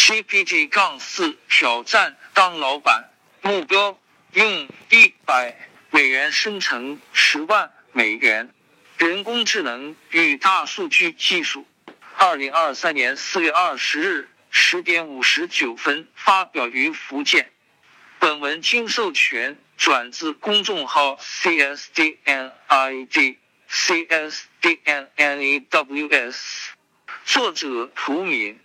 GPT 杠四挑战当老板，目标用一百美元生成十万美元。人工智能与大数据技术，二零二三年四月二十日十点五十九分发表于福建。本文经授权转自公众号 CSDNID CSDNNAWS，作者涂敏。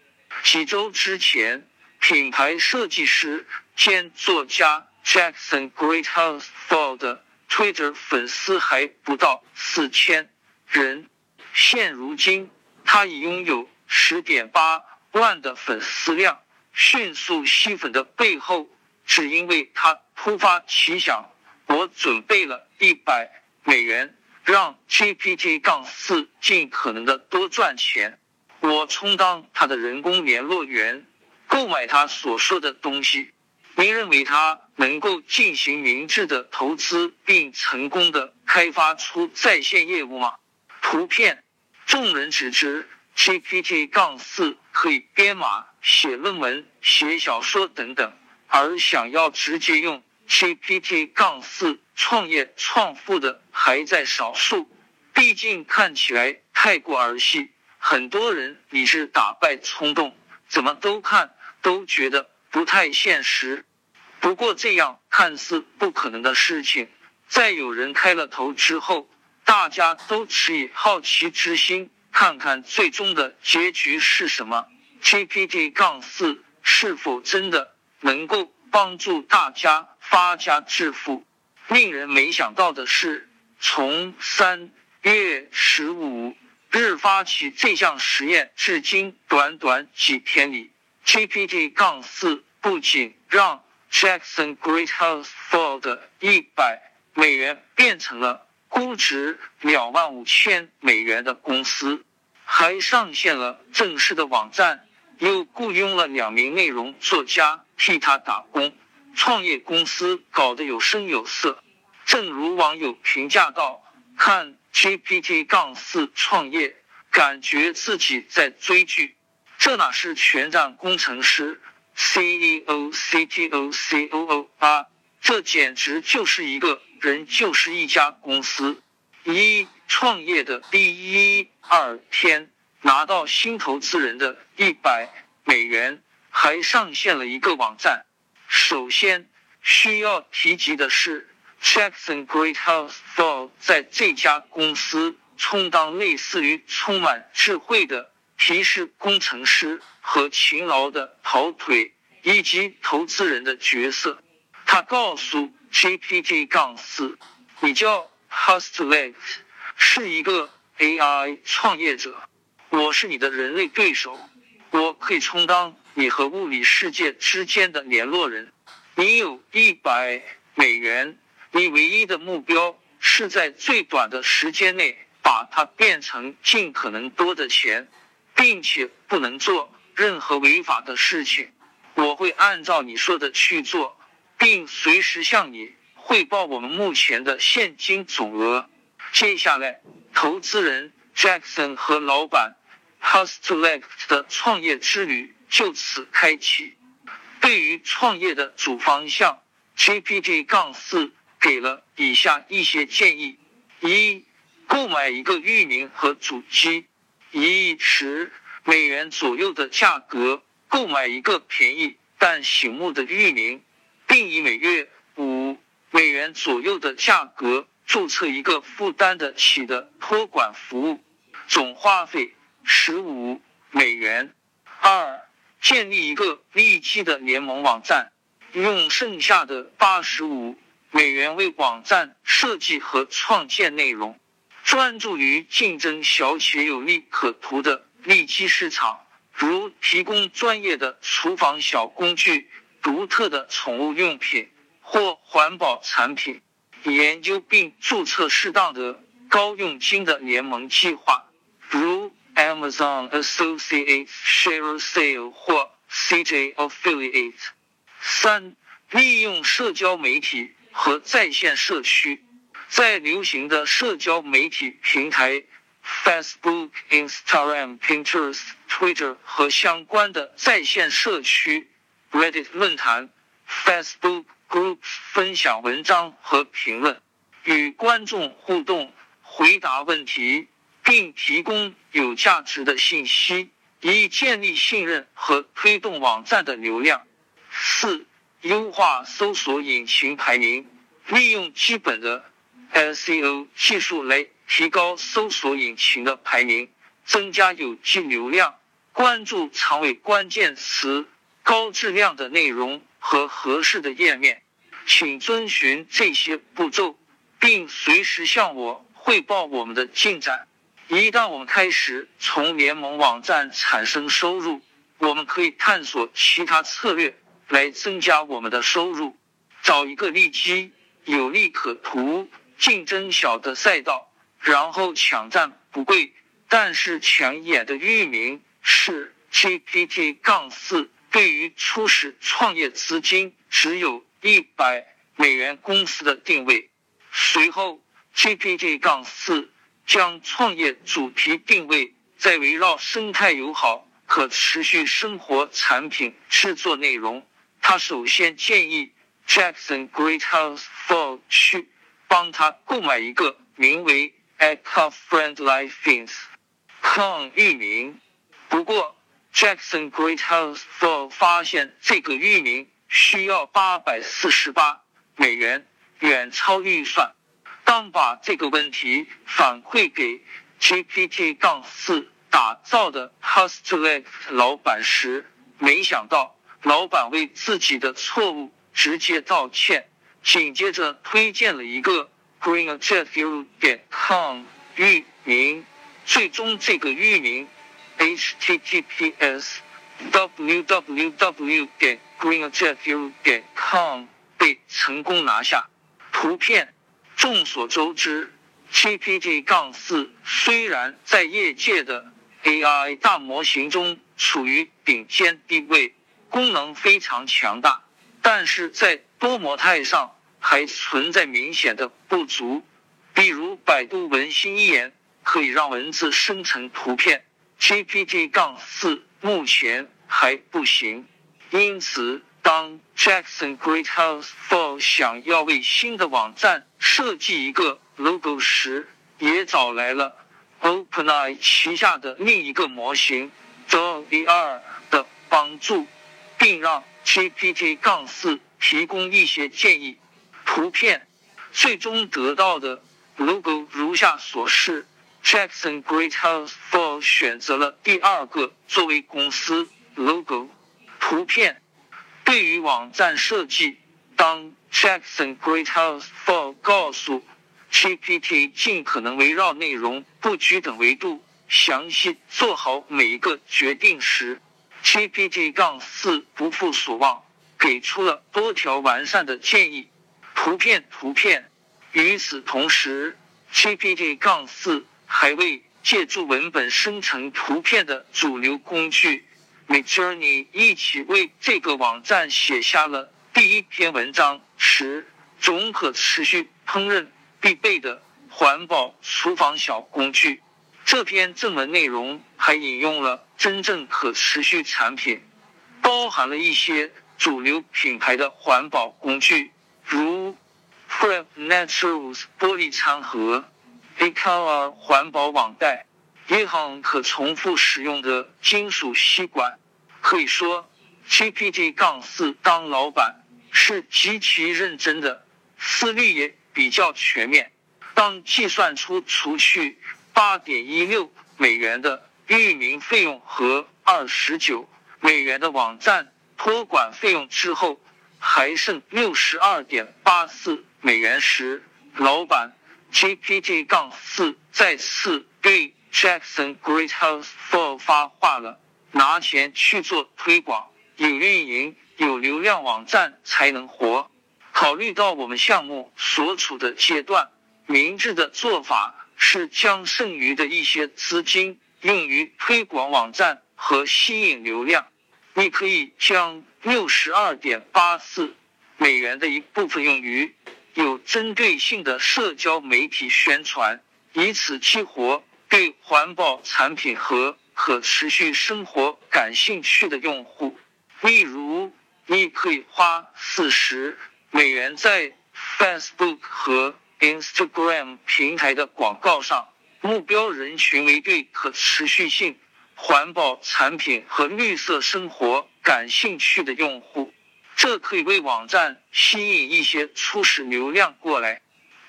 几周之前，品牌设计师兼作家 Jackson Greathouse 的 Twitter 粉丝还不到四千人，现如今他已拥有十点八万的粉丝量，迅速吸粉的背后，只因为他突发奇想：我准备了一百美元，让 GPT- 杠四尽可能的多赚钱。我充当他的人工联络员，购买他所说的东西。您认为他能够进行明智的投资，并成功的开发出在线业务吗？图片，众人只知 GPT- 杠四可以编码、写论文、写小说等等，而想要直接用 GPT- 杠四创业创富的还在少数。毕竟看起来太过儿戏。很多人你是打败冲动，怎么都看都觉得不太现实。不过这样看似不可能的事情，在有人开了头之后，大家都持以好奇之心，看看最终的结局是什么。GPT- 杠四是否真的能够帮助大家发家致富？令人没想到的是，从三月十五。日发起这项实验，至今短短几天里，GPT- 杠四不仅让 Jackson Greathouse for 的一百美元变成了估值两万五千美元的公司，还上线了正式的网站，又雇佣了两名内容作家替他打工，创业公司搞得有声有色。正如网友评价道：“看。” GPT- 杠四创业，感觉自己在追剧。这哪是全站工程师、CEO、CTO、COO 啊？这简直就是一个人，就是一家公司。一创业的第一二天，拿到新投资人的一百美元，还上线了一个网站。首先需要提及的是。Jackson Greathouse for 在这家公司充当类似于充满智慧的提示工程师和勤劳的跑腿以及投资人的角色。他告诉 GPT- 杠四，你叫 Hustlet，是一个 AI 创业者，我是你的人类对手，我可以充当你和物理世界之间的联络人。你有一百美元。你唯一的目标是在最短的时间内把它变成尽可能多的钱，并且不能做任何违法的事情。我会按照你说的去做，并随时向你汇报我们目前的现金总额。接下来，投资人 Jackson 和老板 Hustleit 的创业之旅就此开启。对于创业的主方向，GPT- 杠四。给了以下一些建议：一、购买一个域名和主机，以十美元左右的价格购买一个便宜但醒目的域名，并以每月五美元左右的价格注册一个负担得起的托管服务，总花费十五美元。二、建立一个利基的联盟网站，用剩下的八十五。美元为网站设计和创建内容，专注于竞争小且有利可图的利基市场，如提供专业的厨房小工具、独特的宠物用品或环保产品。研究并注册适当的高佣金的联盟计划，如 Amazon Associate Share Sale 或 CJ Affiliate。三、利用社交媒体。和在线社区，在流行的社交媒体平台 Facebook、Instagram、Pinterest、Twitter 和相关的在线社区、Reddit 论坛、Facebook Groups 分享文章和评论，与观众互动，回答问题，并提供有价值的信息，以建立信任和推动网站的流量。四、优化搜索引擎排名，利用基本的 SEO 技术来。提高搜索引擎的排名，增加有机流量，关注长尾关键词，高质量的内容和合适的页面，请遵循这些步骤，并随时向我汇报我们的进展。一旦我们开始从联盟网站产生收入，我们可以探索其他策略来增加我们的收入。找一个利基、有利可图、竞争小的赛道。然后抢占不贵但是抢眼的域名是 GPT- 杠四，对于初始创业资金只有一百美元公司的定位。随后 GPT- 杠四将创业主题定位在围绕生态友好、可持续生活产品制作内容。他首先建议 Jackson Greathouse for 去帮他购买一个名为。Eco Friendly Things，抗域名。不过，Jackson Greathouse for 发现这个域名需要八百四十八美元，远超预算。当把这个问题反馈给 GPT- 杠四打造的 Hustler 老板时，没想到老板为自己的错误直接道歉，紧接着推荐了一个。greenjetview 点 com 域名，最终这个域名 https www 点 greenjetview 点 com 被成功拿下。图片，众所周知，GPT- 杠四虽然在业界的 AI 大模型中处于顶尖地位，功能非常强大，但是在多模态上。还存在明显的不足，比如百度文心一言可以让文字生成图片，GPT- 杠四目前还不行。因此，当 Jackson Greathouse for 想要为新的网站设计一个 logo 时，也找来了 OpenAI 旗下的另一个模型 DALL-E 的帮助，并让 GPT- 杠四提供一些建议。图片最终得到的 logo 如下所示：Jackson Greathouse for 选择了第二个作为公司 logo。图片对于网站设计，当 Jackson Greathouse for 告诉 GPT 尽可能围绕内容布局等维度详细做好每一个决定时，GPT- 杠四不负所望，给出了多条完善的建议。图片，图片。与此同时，GPT- 杠四还为借助文本生成图片的主流工具 Midjourney 一起为这个网站写下了第一篇文章十种可持续烹饪必备的环保厨房小工具。这篇正文内容还引用了真正可持续产品，包含了一些主流品牌的环保工具。如 Prep Naturals 玻璃餐盒，Ecoar 环保网袋银行可重复使用的金属吸管。可以说，GPT- 杠四当老板是极其认真的，思虑也比较全面。当计算出除去八点一六美元的域名费用和二十九美元的网站托管费用之后，还剩六十二点八四美元时，老板 GPT- 杠四再次对 Jackson Greathouse for 发话了：拿钱去做推广，有运营、有流量网站才能活。考虑到我们项目所处的阶段，明智的做法是将剩余的一些资金用于推广网站和吸引流量。你可以将。六十二点八四美元的一部分用于有针对性的社交媒体宣传，以此激活。对环保产品和可持续生活感兴趣的用户。例如，你可以花四十美元在 Facebook 和 Instagram 平台的广告上，目标人群为对可持续性、环保产品和绿色生活感兴趣的用户。这可以为网站吸引一些初始流量过来，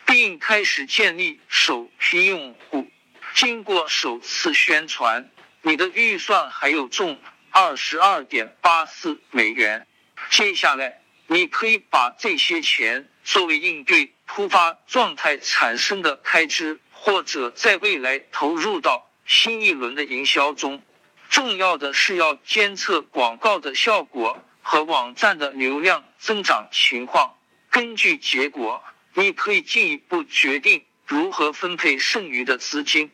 并开始建立首批用户。经过首次宣传，你的预算还有中二十二点八四美元。接下来，你可以把这些钱作为应对突发状态产生的开支，或者在未来投入到新一轮的营销中。重要的是要监测广告的效果。和网站的流量增长情况，根据结果，你可以进一步决定如何分配剩余的资金。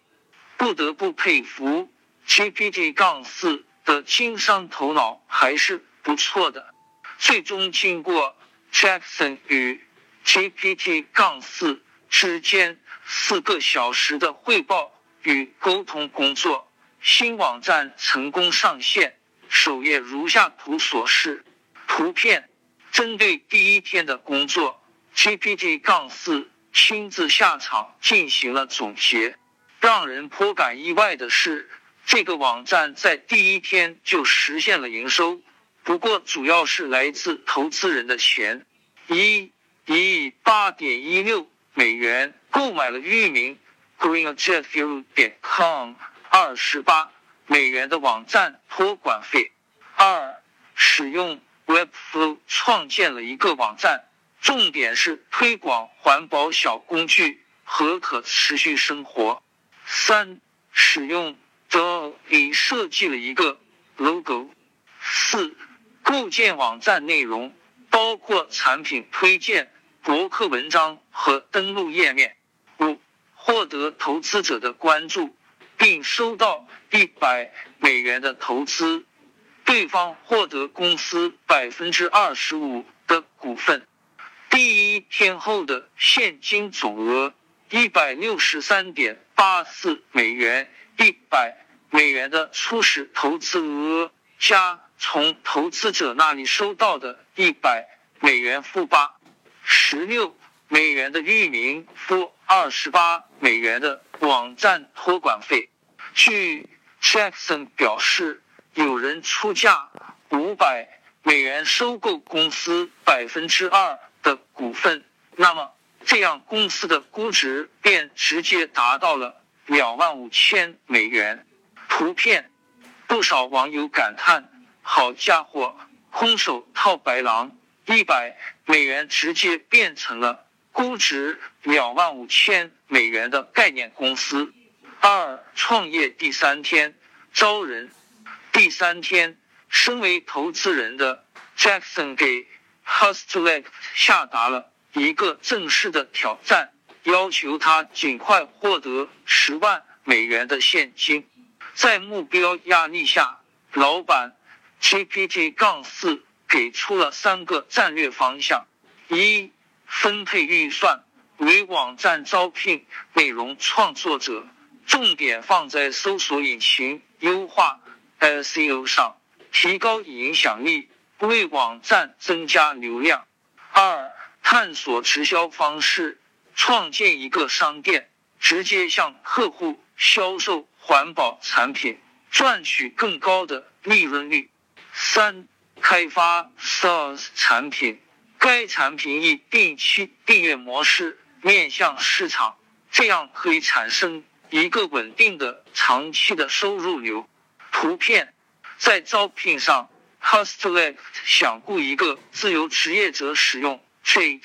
不得不佩服 GPT- 杠四的经商头脑还是不错的。最终经过 Jackson 与 GPT- 杠四之间四个小时的汇报与沟通工作，新网站成功上线。首页如下图所示，图片针对第一天的工作，GPT- 杠四亲自下场进行了总结。让人颇感意外的是，这个网站在第一天就实现了营收，不过主要是来自投资人的钱。一以八点一六美元购买了域名 greenjetview 点 com 二十八。美元的网站托管费。二、使用 Webflow 创建了一个网站，重点是推广环保小工具和可持续生活。三、使用 d a 设计了一个 logo。四、构建网站内容，包括产品推荐、博客文章和登录页面。五、获得投资者的关注。并收到一百美元的投资，对方获得公司百分之二十五的股份。第一天后的现金总额一百六十三点八四美元，一百美元的初始投资额加从投资者那里收到的一百美元负八十六美元的域名负二十八美元的网站托管费。据 Jackson 表示，有人出价五百美元收购公司百分之二的股份，那么这样公司的估值便直接达到了两万五千美元。图片，不少网友感叹：“好家伙，空手套白狼，一百美元直接变成了估值两万五千美元的概念公司。”二创业第三天招人，第三天，身为投资人的 Jackson 给 h u s t l e c t 下达了一个正式的挑战，要求他尽快获得十万美元的现金。在目标压力下，老板 GPT- 杠四给出了三个战略方向：一、分配预算为网站招聘内容创作者。重点放在搜索引擎优化 SEO 上，提高影响力，为网站增加流量。二、探索直销方式，创建一个商店，直接向客户销售环保产品，赚取更高的利润率。三、开发 SaaS 产品，该产品以定期订阅模式面向市场，这样可以产生。一个稳定的长期的收入流。图片在招聘上，Hustlelect 想雇一个自由职业者使用 Chat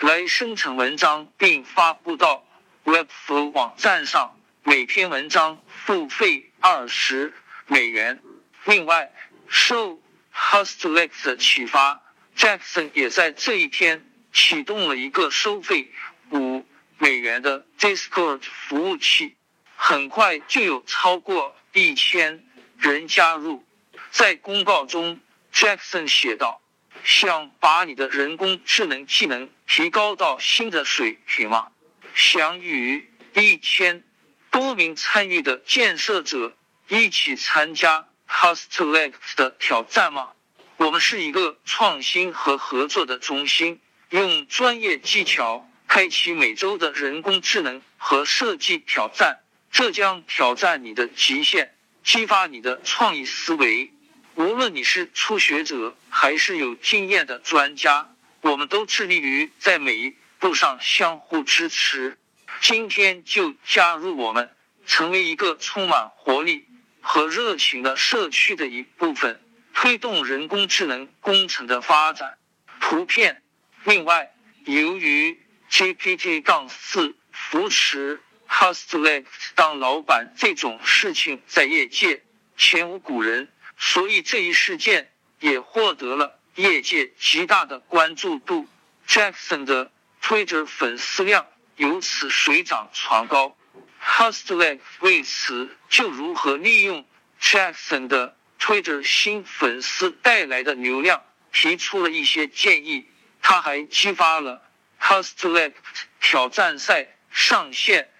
来生成文章并发布到 Webflow 网站上，每篇文章付费二十美元。另外，受 HustleX 的启发，Jackson 也在这一天启动了一个收费五。美元的 Discord 服务器，很快就有超过一千人加入。在公告中，Jackson 写道：“想把你的人工智能技能提高到新的水平吗？想与一千多名参与的建设者一起参加 Hustlect 的挑战吗？我们是一个创新和合作的中心，用专业技巧开启每周的人工智能和设计挑战。这将挑战你的极限，激发你的创意思维。无论你是初学者还是有经验的专家，我们都致力于在每一步上相互支持。今天就加入我们，成为一个充满活力和热情的社区的一部分，推动人工智能工程的发展。图片。另外，由于 GPT- 杠四扶持。Hustle 当老板这种事情在业界前无古人，所以这一事件也获得了业界极大的关注度。Jackson 的 Twitter 粉丝量由此水涨船高。Hustle 为此就如何利用 Jackson 的 Twitter 新粉丝带来的流量提出了一些建议。他还激发了 Hustle 挑战赛上线。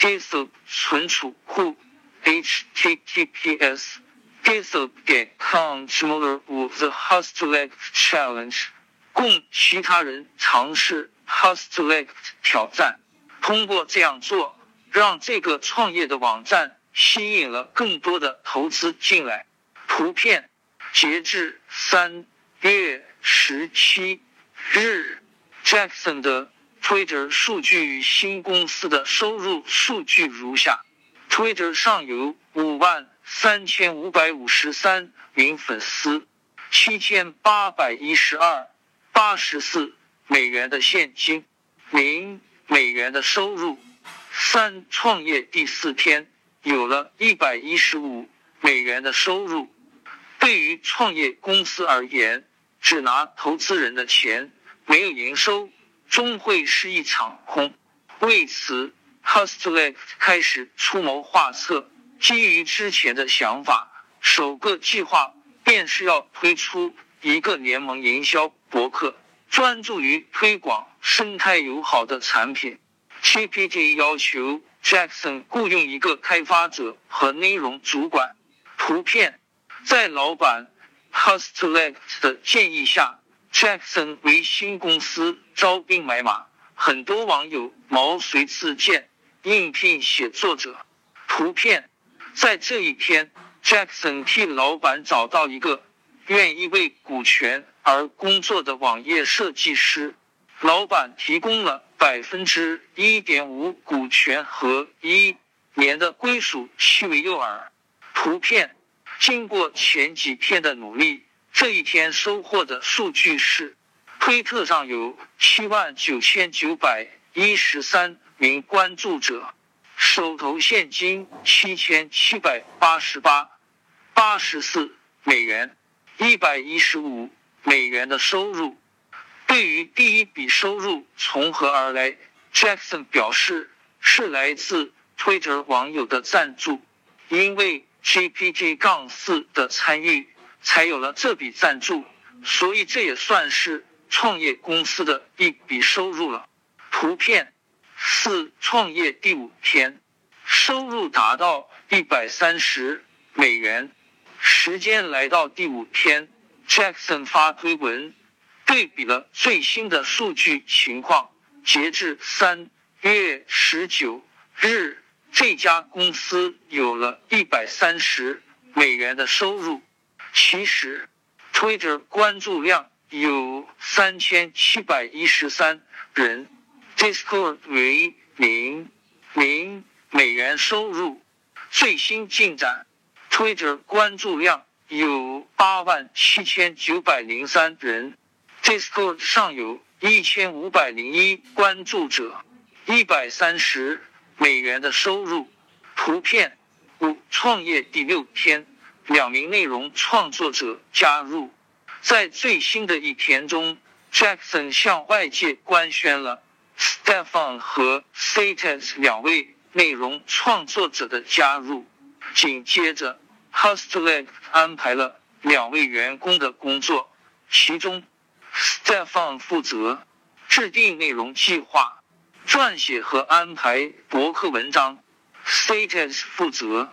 GitHub 存储库 https github 点 com smaller the hustlect challenge 供其他人尝试 hustlect 挑战。通过这样做，让这个创业的网站吸引了更多的投资进来。图片截至三月十七日，Jackson 的。Twitter 数据与新公司的收入数据如下：Twitter 上有五万三千五百五十三名粉丝，七千八百一十二八十四美元的现金，零美元的收入。三创业第四天，有了一百一十五美元的收入。对于创业公司而言，只拿投资人的钱，没有营收。终会是一场空。为此，Hustle 开始出谋划策。基于之前的想法，首个计划便是要推出一个联盟营销博客，专注于推广生态友好的产品。GPT 要求 Jackson 雇佣一个开发者和内容主管。图片在老板 Hustle 的建议下。Jackson 为新公司招兵买马，很多网友毛遂自荐应聘写作者。图片在这一天，Jackson 替老板找到一个愿意为股权而工作的网页设计师。老板提供了百分之一点五股权和一年的归属期为诱饵。图片经过前几天的努力。这一天收获的数据是，推特上有七万九千九百一十三名关注者，手头现金七千七百八十八八十四美元，一百一十五美元的收入。对于第一笔收入从何而来，Jackson 表示是来自 Twitter 网友的赞助，因为 GPT- 杠四的参与。才有了这笔赞助，所以这也算是创业公司的一笔收入了。图片四，创业第五天，收入达到一百三十美元。时间来到第五天，Jackson 发推文，对比了最新的数据情况。截至三月十九日，这家公司有了一百三十美元的收入。其实，Twitter 关注量有三千七百一十三人，Discord 为零零美元收入。最新进展，Twitter 关注量有八万七千九百零三人，Discord 上有一千五百零一关注者，一百三十美元的收入。图片五，创业第六天。两名内容创作者加入，在最新的一天中，Jackson 向外界官宣了 Stefan 和 Satas 两位内容创作者的加入。紧接着，Hustle 安排了两位员工的工作，其中 Stefan 负责制定内容计划、撰写和安排博客文章 Status 负责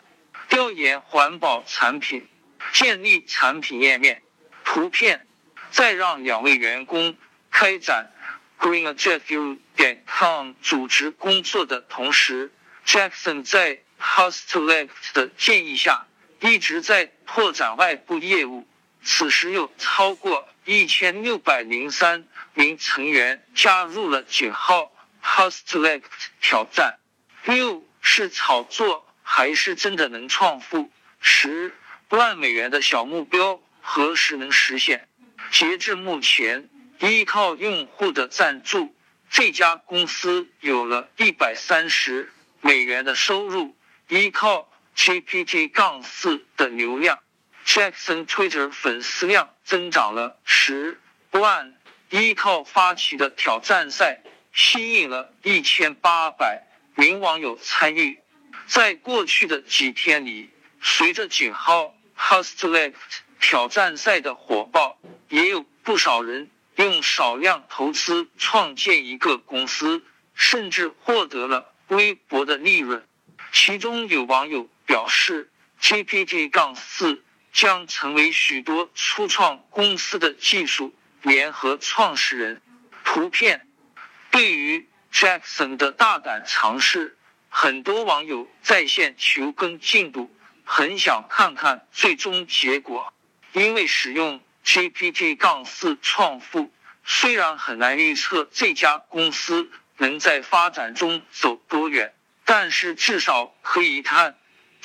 调研环保产品，建立产品页面。图片在让两位员工开展 GreenAjectU.com 组织工作的同时，Jackson 在 HostLect 的建议下，一直在拓展外部业务。此时有超过一千六百零三名成员加入了九号 HostLect 挑战。六是炒作还是真的能创富？十万美元的小目标何时能实现？截至目前，依靠用户的赞助，这家公司有了一百三十美元的收入。依靠 GPT- 杠四的流量，Jackson Twitter 粉丝量增长了十万。依靠发起的挑战赛，吸引了一千八百名网友参与。在过去的几天里，随着井号 Hustleft 挑战赛的火爆，也有不少人用少量投资创建一个公司，甚至获得了微薄的利润。其中有网友表示，GPT- 杠四将成为许多初创公司的技术联合创始人。图片对于 Jackson 的大胆尝试，很多网友在线求更进度，很想看看最终结果。因为使用 GPT- 杠四创富，虽然很难预测这家公司能在发展中走多远。但是至少可以看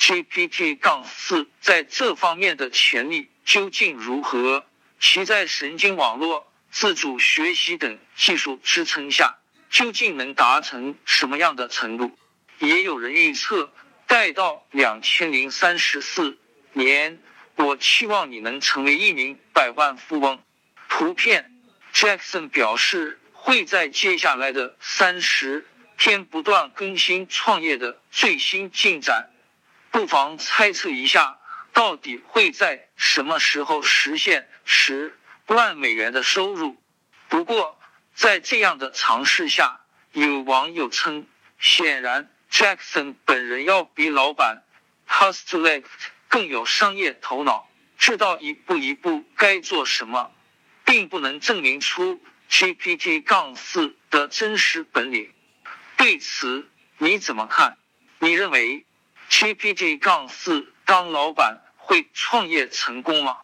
GPT- 杠四在这方面的潜力究竟如何？其在神经网络、自主学习等技术支撑下，究竟能达成什么样的程度？也有人预测，待到两千零三十四年，我期望你能成为一名百万富翁。图片 Jackson 表示会在接下来的三十。天不断更新创业的最新进展，不妨猜测一下，到底会在什么时候实现十万美元的收入？不过，在这样的尝试下，有网友称，显然 Jackson 本人要比老板 Hustleft 更有商业头脑，知道一步一步该做什么，并不能证明出 GPT- 杠四的真实本领。对此你怎么看？你认为 TPG 杠四当老板会创业成功吗？